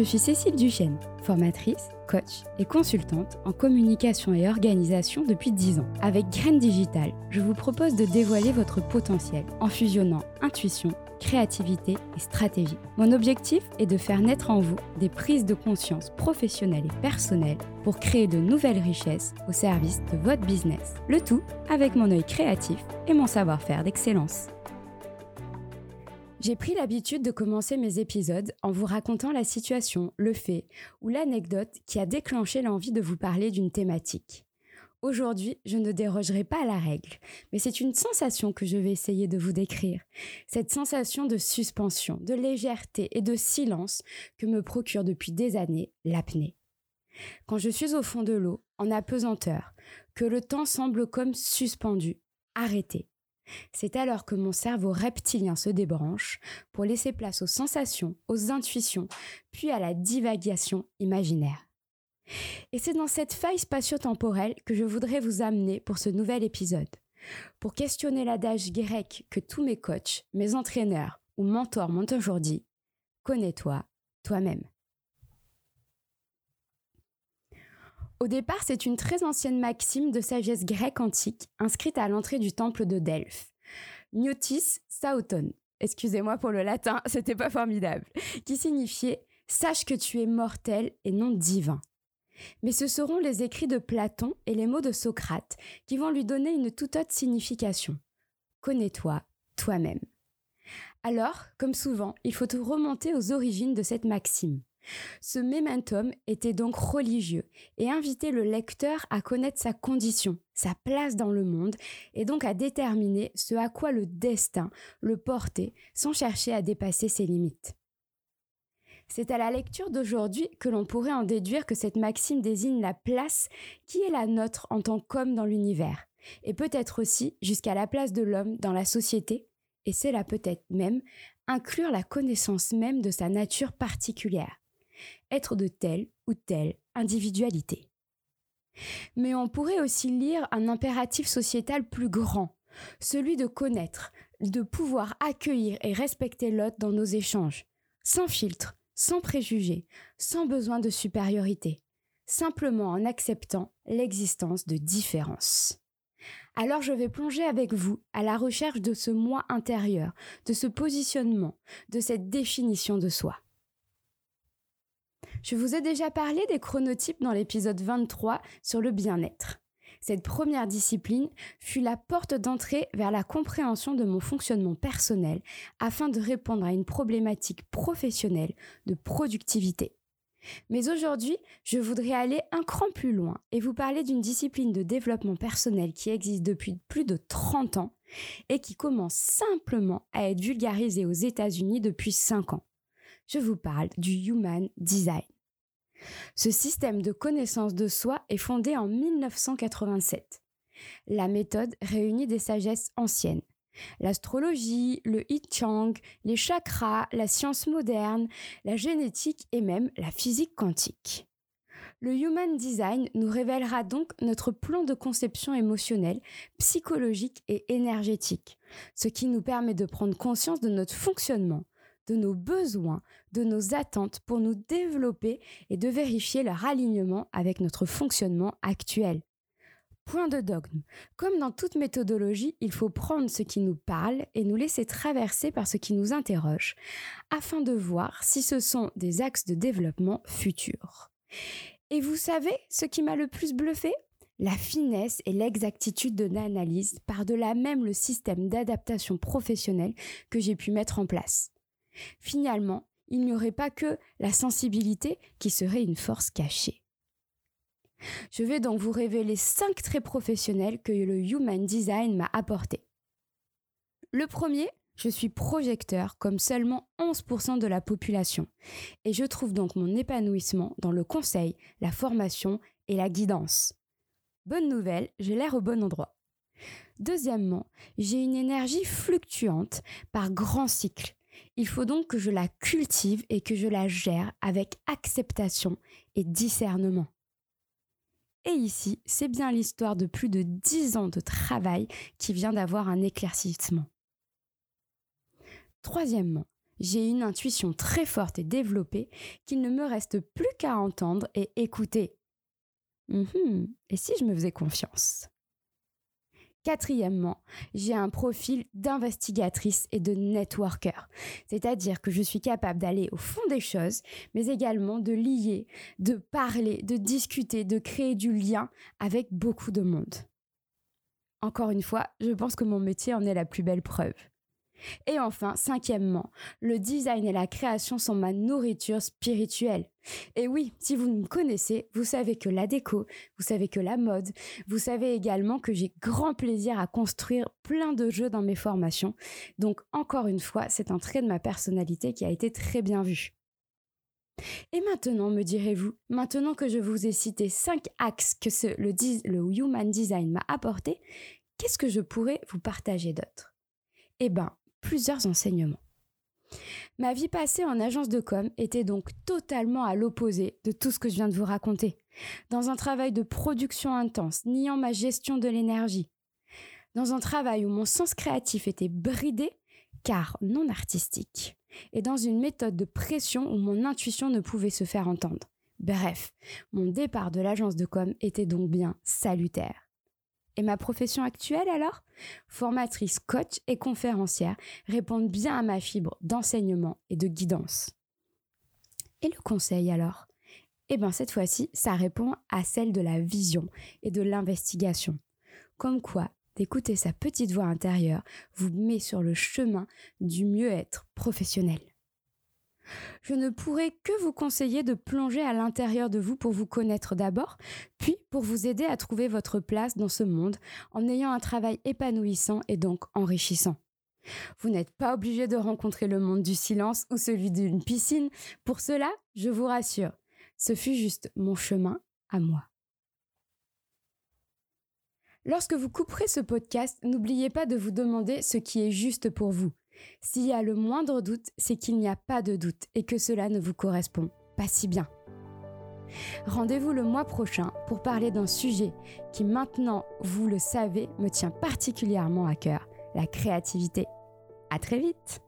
Je suis Cécile Duchesne, formatrice, coach et consultante en communication et organisation depuis 10 ans. Avec Graines Digital, je vous propose de dévoiler votre potentiel en fusionnant intuition, créativité et stratégie. Mon objectif est de faire naître en vous des prises de conscience professionnelles et personnelles pour créer de nouvelles richesses au service de votre business. Le tout avec mon œil créatif et mon savoir-faire d'excellence. J'ai pris l'habitude de commencer mes épisodes en vous racontant la situation, le fait ou l'anecdote qui a déclenché l'envie de vous parler d'une thématique. Aujourd'hui, je ne dérogerai pas à la règle, mais c'est une sensation que je vais essayer de vous décrire. Cette sensation de suspension, de légèreté et de silence que me procure depuis des années l'apnée. Quand je suis au fond de l'eau, en apesanteur, que le temps semble comme suspendu, arrêté, c'est alors que mon cerveau reptilien se débranche pour laisser place aux sensations, aux intuitions, puis à la divagation imaginaire. Et c'est dans cette faille spatio-temporelle que je voudrais vous amener pour ce nouvel épisode, pour questionner l'adage grec que tous mes coachs, mes entraîneurs ou mentors m'ont toujours dit, connais-toi toi-même. Au départ, c'est une très ancienne maxime de sagesse grecque antique inscrite à l'entrée du temple de Delphes. Gnotis Sauton. Excusez-moi pour le latin, c'était pas formidable. Qui signifiait Sache que tu es mortel et non divin. Mais ce seront les écrits de Platon et les mots de Socrate qui vont lui donner une toute autre signification. Connais-toi toi-même. Alors, comme souvent, il faut remonter aux origines de cette maxime. Ce momentum était donc religieux et invitait le lecteur à connaître sa condition, sa place dans le monde et donc à déterminer ce à quoi le destin le portait sans chercher à dépasser ses limites. C'est à la lecture d'aujourd'hui que l'on pourrait en déduire que cette maxime désigne la place qui est la nôtre en tant qu'homme dans l'univers, et peut-être aussi jusqu'à la place de l'homme dans la société, et c'est là peut-être même inclure la connaissance même de sa nature particulière être de telle ou telle individualité. Mais on pourrait aussi lire un impératif sociétal plus grand, celui de connaître, de pouvoir accueillir et respecter l'autre dans nos échanges, sans filtre, sans préjugés, sans besoin de supériorité, simplement en acceptant l'existence de différences. Alors je vais plonger avec vous à la recherche de ce moi intérieur, de ce positionnement, de cette définition de soi. Je vous ai déjà parlé des chronotypes dans l'épisode 23 sur le bien-être. Cette première discipline fut la porte d'entrée vers la compréhension de mon fonctionnement personnel afin de répondre à une problématique professionnelle de productivité. Mais aujourd'hui, je voudrais aller un cran plus loin et vous parler d'une discipline de développement personnel qui existe depuis plus de 30 ans et qui commence simplement à être vulgarisée aux États-Unis depuis 5 ans je vous parle du Human Design. Ce système de connaissance de soi est fondé en 1987. La méthode réunit des sagesses anciennes. L'astrologie, le I Chang, les chakras, la science moderne, la génétique et même la physique quantique. Le Human Design nous révélera donc notre plan de conception émotionnelle, psychologique et énergétique, ce qui nous permet de prendre conscience de notre fonctionnement, de nos besoins, de nos attentes pour nous développer et de vérifier leur alignement avec notre fonctionnement actuel. Point de dogme. Comme dans toute méthodologie, il faut prendre ce qui nous parle et nous laisser traverser par ce qui nous interroge, afin de voir si ce sont des axes de développement futurs. Et vous savez ce qui m'a le plus bluffé? La finesse et l'exactitude de l'analyse par-delà même le système d'adaptation professionnelle que j'ai pu mettre en place. Finalement, il n'y aurait pas que la sensibilité qui serait une force cachée. Je vais donc vous révéler cinq traits professionnels que le Human Design m'a apportés. Le premier, je suis projecteur comme seulement 11% de la population et je trouve donc mon épanouissement dans le conseil, la formation et la guidance. Bonne nouvelle, j'ai l'air au bon endroit. Deuxièmement, j'ai une énergie fluctuante par grands cycles il faut donc que je la cultive et que je la gère avec acceptation et discernement. Et ici, c'est bien l'histoire de plus de dix ans de travail qui vient d'avoir un éclaircissement. Troisièmement, j'ai une intuition très forte et développée qu'il ne me reste plus qu'à entendre et écouter. Mhm. Et si je me faisais confiance? Quatrièmement, j'ai un profil d'investigatrice et de networker, c'est-à-dire que je suis capable d'aller au fond des choses, mais également de lier, de parler, de discuter, de créer du lien avec beaucoup de monde. Encore une fois, je pense que mon métier en est la plus belle preuve. Et enfin, cinquièmement, le design et la création sont ma nourriture spirituelle. Et oui, si vous me connaissez, vous savez que la déco, vous savez que la mode, vous savez également que j'ai grand plaisir à construire plein de jeux dans mes formations. Donc encore une fois, c'est un trait de ma personnalité qui a été très bien vu. Et maintenant, me direz-vous, maintenant que je vous ai cité cinq axes que le, Human Design m'a apporté, qu'est-ce que je pourrais vous partager d'autre? Eh bien, plusieurs enseignements. Ma vie passée en agence de com était donc totalement à l'opposé de tout ce que je viens de vous raconter. Dans un travail de production intense, niant ma gestion de l'énergie. Dans un travail où mon sens créatif était bridé, car non artistique. Et dans une méthode de pression où mon intuition ne pouvait se faire entendre. Bref, mon départ de l'agence de com était donc bien salutaire. Et ma profession actuelle alors? Formatrice, coach et conférencière répondent bien à ma fibre d'enseignement et de guidance. Et le conseil alors? Eh bien cette fois-ci, ça répond à celle de la vision et de l'investigation. Comme quoi, d'écouter sa petite voix intérieure vous met sur le chemin du mieux-être professionnel. Je ne pourrais que vous conseiller de plonger à l'intérieur de vous pour vous connaître d'abord, puis pour vous aider à trouver votre place dans ce monde en ayant un travail épanouissant et donc enrichissant. Vous n'êtes pas obligé de rencontrer le monde du silence ou celui d'une piscine. Pour cela, je vous rassure, ce fut juste mon chemin à moi. Lorsque vous couperez ce podcast, n'oubliez pas de vous demander ce qui est juste pour vous. S'il y a le moindre doute, c'est qu'il n'y a pas de doute et que cela ne vous correspond pas si bien. Rendez-vous le mois prochain pour parler d'un sujet qui maintenant, vous le savez, me tient particulièrement à cœur, la créativité. À très vite!